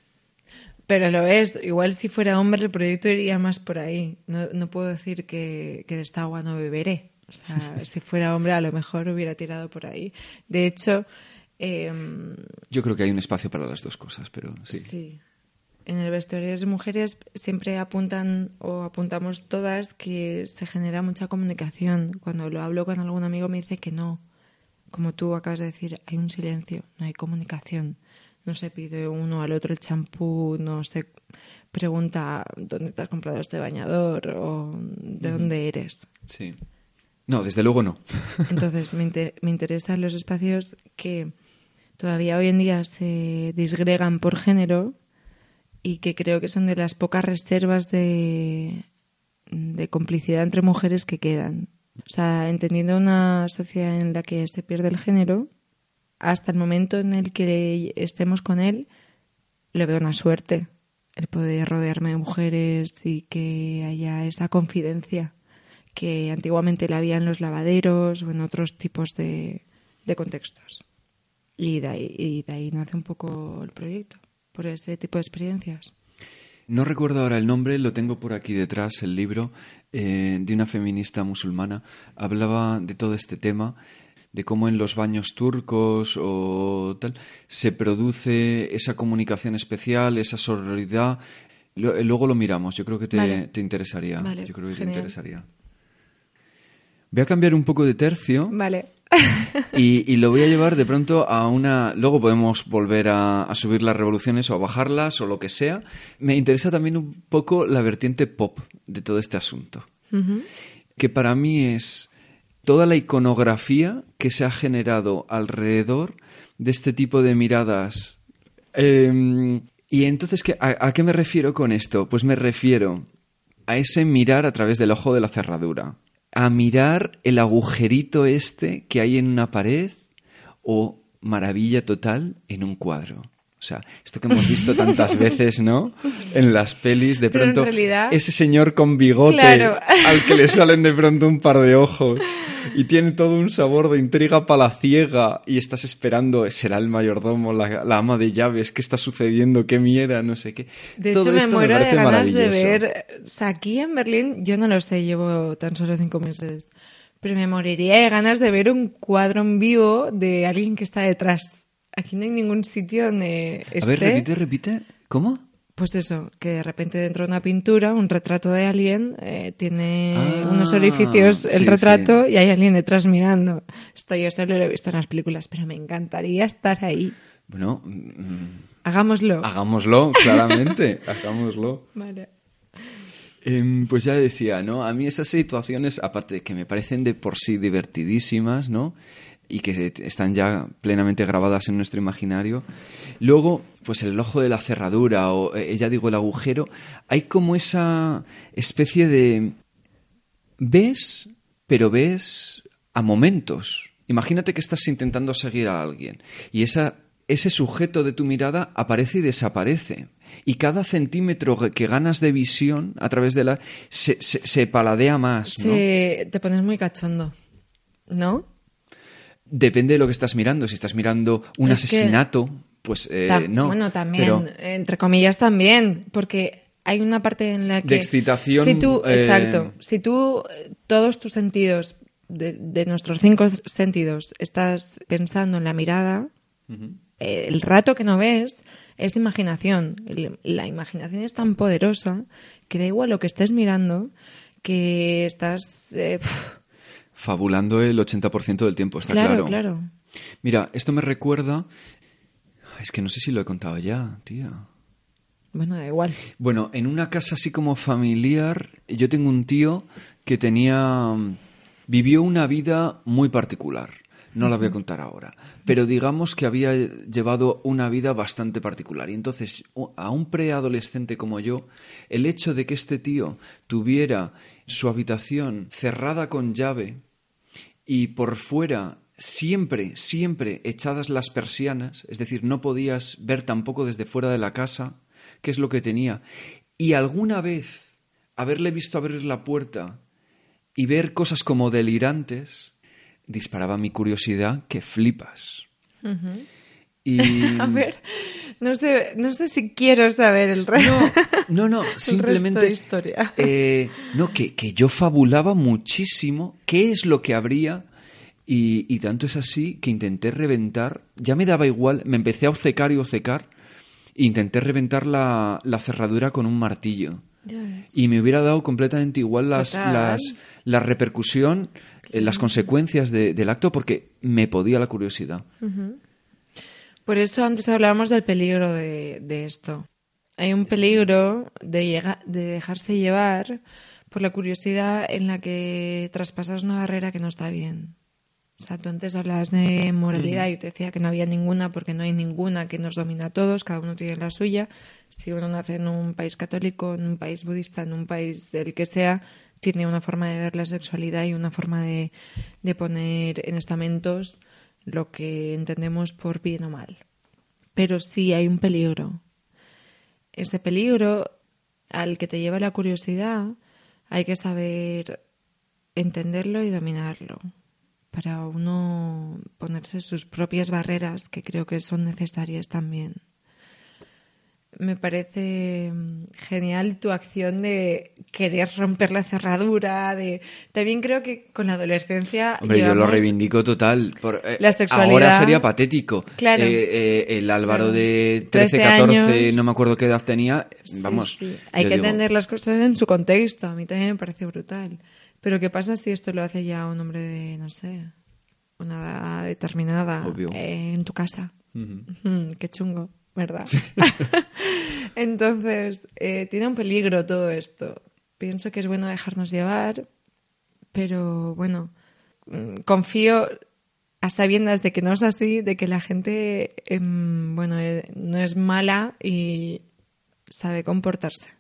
Pero lo es. Igual si fuera hombre el proyecto iría más por ahí. No, no puedo decir que, que de esta agua no beberé. O sea, (laughs) si fuera hombre a lo mejor hubiera tirado por ahí. De hecho, em, Yo creo que hay un espacio para las dos cosas, pero sí. sí. En el vestuario de mujeres siempre apuntan o apuntamos todas que se genera mucha comunicación. Cuando lo hablo con algún amigo me dice que no. Como tú acabas de decir, hay un silencio, no hay comunicación. No se pide uno al otro el champú, no se pregunta dónde te has comprado este bañador o de dónde eres. Sí. No, desde luego no. (laughs) Entonces, me, inter- me interesan los espacios que todavía hoy en día se disgregan por género y que creo que son de las pocas reservas de, de complicidad entre mujeres que quedan. O sea, entendiendo una sociedad en la que se pierde el género, hasta el momento en el que estemos con él, le veo una suerte. El poder rodearme de mujeres y que haya esa confidencia que antiguamente la había en los lavaderos o en otros tipos de, de contextos. Y de, ahí, y de ahí nace un poco el proyecto, por ese tipo de experiencias. No recuerdo ahora el nombre, lo tengo por aquí detrás, el libro eh, de una feminista musulmana. Hablaba de todo este tema, de cómo en los baños turcos o tal se produce esa comunicación especial, esa sororidad. Eh, Luego lo miramos, yo creo que te, Vale. te interesaría. Vale, yo creo que te interesaría. Voy a cambiar un poco de tercio Vale. Y, y lo voy a llevar de pronto a una... Luego podemos volver a, a subir las revoluciones o a bajarlas o lo que sea. Me interesa también un poco la vertiente pop de todo este asunto. Que para mí es toda la iconografía que se ha generado alrededor de este tipo de miradas. Eh, y entonces, ¿qué- a, a qué me refiero con esto? Pues me refiero a ese mirar a través del ojo de la cerradura, a mirar el agujerito este que hay en una pared o maravilla total en un cuadro. O sea, esto que hemos visto tantas (laughs) veces, ¿no? En las pelis, de pronto, realidad- ese señor con bigote Claro. al que le salen de pronto un par de ojos (laughs) y tiene todo un sabor de intriga palaciega y estás esperando, será el mayordomo, la, la ama de llaves, qué está sucediendo, qué mierda, no sé qué. De Todo hecho, me muero de parece ganas de ver. O sea, aquí en Berlín, yo no lo sé, llevo tan solo cinco meses. Pero me moriría de ganas de ver un cuadro en vivo de alguien que está detrás. Aquí no hay ningún sitio donde esté. A ver, repite, repite. ¿Cómo? Pues eso, que de repente dentro de una pintura, un retrato de alguien, eh, tiene Ah, unos orificios el sí, retrato sí. y hay alguien detrás mirando. Esto yo solo lo he visto en las películas, pero me encantaría estar ahí. Bueno, mm, Hagámoslo. hagámoslo, claramente, (laughs) hagámoslo. Vale. Em, pues ya decía, ¿no? A mí esas situaciones, aparte de que me parecen de por sí divertidísimas, ¿no? y que están ya plenamente grabadas en nuestro imaginario. Luego, pues el ojo de la cerradura o eh, ya digo el agujero, hay como esa especie de ves, pero ves a momentos. Imagínate que estás intentando seguir a alguien y esa, ese sujeto de tu mirada aparece y desaparece. Y cada centímetro que ganas de visión a través de la... se, se- se paladea más, ¿no? Se- te pones muy cachondo, ¿no? Depende de lo que estás mirando. Si estás mirando un Es que- asesinato, pues eh, Ta- no. Bueno, también, Pero entre comillas también, porque hay una parte en la que... De excitación, Si tú, eh, Exacto. Si tú, todos tus sentidos, de, de nuestros cinco sentidos, estás pensando en la mirada, eh, el rato que no ves es imaginación. La imaginación es tan poderosa que da igual lo que estés mirando, que estás... eh, fabulando el 80% del tiempo, está claro, claro. claro. Mira, esto me recuerda... Es que no sé si lo he contado ya, tía. Bueno, da igual. Bueno, en una casa así como familiar, yo tengo un tío que tenía. vivió una vida muy particular. No la voy a contar ahora. Pero digamos que había llevado una vida bastante particular. Y entonces, a un preadolescente como yo, el hecho de que este tío tuviera su habitación cerrada con llave y por fuera siempre, siempre echadas las persianas, es decir, no podías ver tampoco desde fuera de la casa qué es lo que tenía, y alguna vez haberle visto abrir la puerta y ver cosas como delirantes, disparaba mi curiosidad que flipas. Y... (laughs) A ver, no sé, no sé si quiero saber el resto. No, no, (laughs) simplemente. de historia. eh, no, que, que yo fabulaba muchísimo qué es lo que habría. Y, y tanto es así que intenté reventar. Ya me daba igual, me empecé a obcecar y obcecar. e Intenté reventar la, la cerradura con un martillo. Y me hubiera dado completamente igual las, la repercusión, eh, las consecuencias de- del acto, porque me podía la curiosidad. Por eso antes hablábamos del peligro de, de esto. Hay un peligro de, llega- de dejarse llevar por la curiosidad en la que traspasas una barrera que no está bien. O sea, tú antes hablabas de moralidad y yo te decía que no había ninguna porque no hay ninguna que nos domina a todos, cada uno tiene la suya. Si uno nace en un país católico, en un país budista, en un país del que sea, tiene una forma de ver la sexualidad y una forma de, de poner en estamentos lo que entendemos por bien o mal. Pero sí hay un peligro. Ese peligro al que te lleva la curiosidad hay que saber entenderlo y dominarlo para uno ponerse sus propias barreras que creo que son necesarias también. Me parece mm, genial tu acción de querer romper la cerradura, de también creo que con la adolescencia Hombre, yo lo reivindico total. Por, eh, La sexualidad. Ahora sería patético. Claro. Eh, eh, el Álvaro Claro. de 13, 13 14, años. no me acuerdo qué edad tenía. Sí, Vamos. sí. Hay que digo, entender las cosas en su contexto. A mí también me parece brutal. Pero ¿qué pasa si esto lo hace ya un hombre de, no sé, una edad determinada Obvio. eh, en tu casa? Mm, qué chungo, ¿verdad? (laughs) Entonces, eh, tiene un peligro todo esto. Pienso que es bueno dejarnos llevar, pero bueno, mm, confío a sabiendas de que no es así, de que la gente, em, bueno, eh, no es mala y sabe comportarse.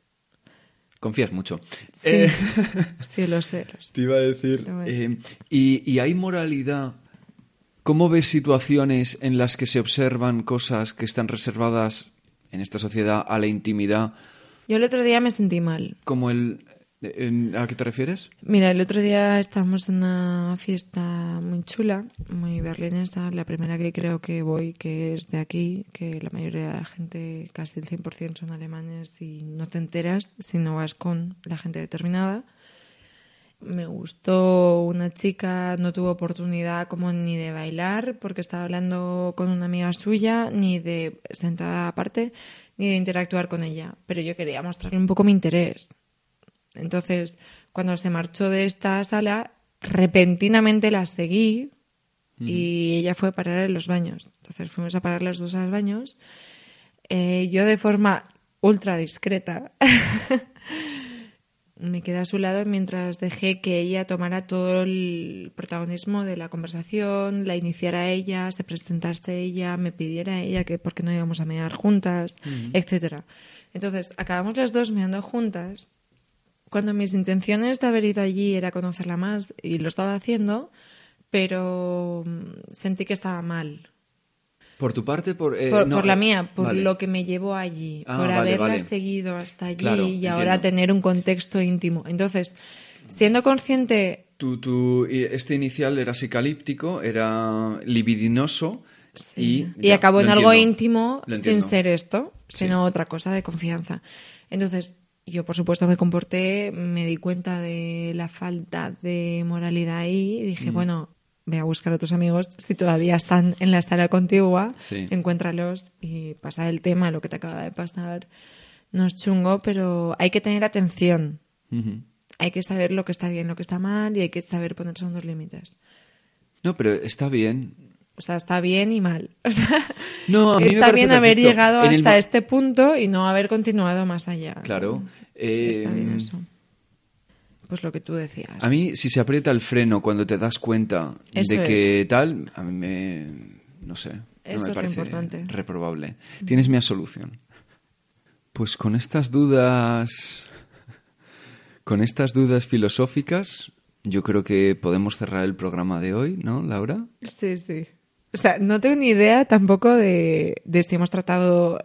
Confías mucho. Sí, Eh, (laughs) sí, lo sé. lo sé. Te iba a decir. Eh, y, y hay moralidad. ¿Cómo ves situaciones en las que se observan cosas que están reservadas en esta sociedad a la intimidad? Yo el otro día me sentí mal. Como el. ¿A qué te refieres? Mira, el otro día estábamos en una fiesta muy chula, muy berlinesa, la primera que creo que voy, que es de aquí, que la mayoría de la gente, casi el 100% son alemanes y no te enteras si no vas con la gente determinada. Me gustó una chica, no tuvo oportunidad como ni de bailar porque estaba hablando con una amiga suya, ni de sentada aparte, ni de interactuar con ella. Pero yo quería mostrarle un poco mi interés. Entonces, cuando se marchó de esta sala, repentinamente la seguí y ella fue a parar en los baños. Entonces fuimos a parar los dos a los baños. Eh, yo de forma ultra discreta (laughs) me quedé a su lado mientras dejé que ella tomara todo el protagonismo de la conversación, la iniciara ella, se presentase ella, me pidiera ella que por qué no íbamos a mear juntas, etcétera. Entonces, acabamos las dos meando juntas. Cuando mis intenciones de haber ido allí era conocerla más y lo estaba haciendo, pero mm, sentí que estaba mal. Por tu parte, por... eh, Por, no, por la eh, mía, por vale. lo que me llevó allí, Ah, por vale, haberla vale. seguido hasta allí Claro, y ahora entiendo. tener un contexto íntimo. Entonces, siendo consciente, Tu, tu- y este inicial era psicalíptico, era libidinoso y... y ya, acabó en lo algo entiendo. íntimo sin entiendo. ser esto, Sí. sino otra cosa de confianza. Entonces, yo por supuesto me comporté, me di cuenta de la falta de moralidad ahí y dije, bueno, ve a buscar a otros amigos, si todavía están en la sala contigua, Sí. encuéntralos y pasa el tema, lo que te acaba de pasar. No es chungo, pero hay que tener atención. Hay que saber lo que está bien, lo que está mal y hay que saber ponerse unos límites. No, pero está bien. O sea, está bien y mal. (laughs) O sea, No, a mí está bien haber perfecto. llegado En hasta este punto y no haber continuado más allá. Claro. Está bien Eh, eso. Pues lo que tú decías. A mí, si se aprieta el freno cuando te das cuenta Eso de que tal, a mí me. No sé. no Eso me lo parece importante. reprobable. Tienes mi solución. Pues con estas dudas. Con estas dudas filosóficas, yo creo que podemos cerrar el programa de hoy, ¿no, Laura? Sí, sí. O sea, no tengo ni idea tampoco de, de si hemos tratado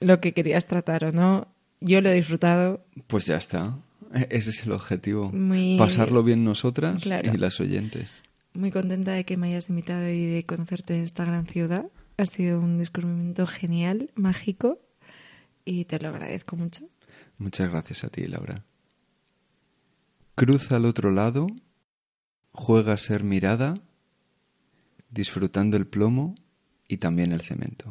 lo que querías tratar o no. Yo lo he disfrutado. Pues ya está. E- Ese es el objetivo. Muy- Pasarlo bien nosotras Claro. y las oyentes. Muy contenta de que me hayas invitado y de conocerte en esta gran ciudad. Ha sido un descubrimiento genial, mágico y te lo agradezco mucho. Muchas gracias a ti, Laura. Cruza al otro lado, juega a ser mirada, disfrutando el plomo y también el cemento.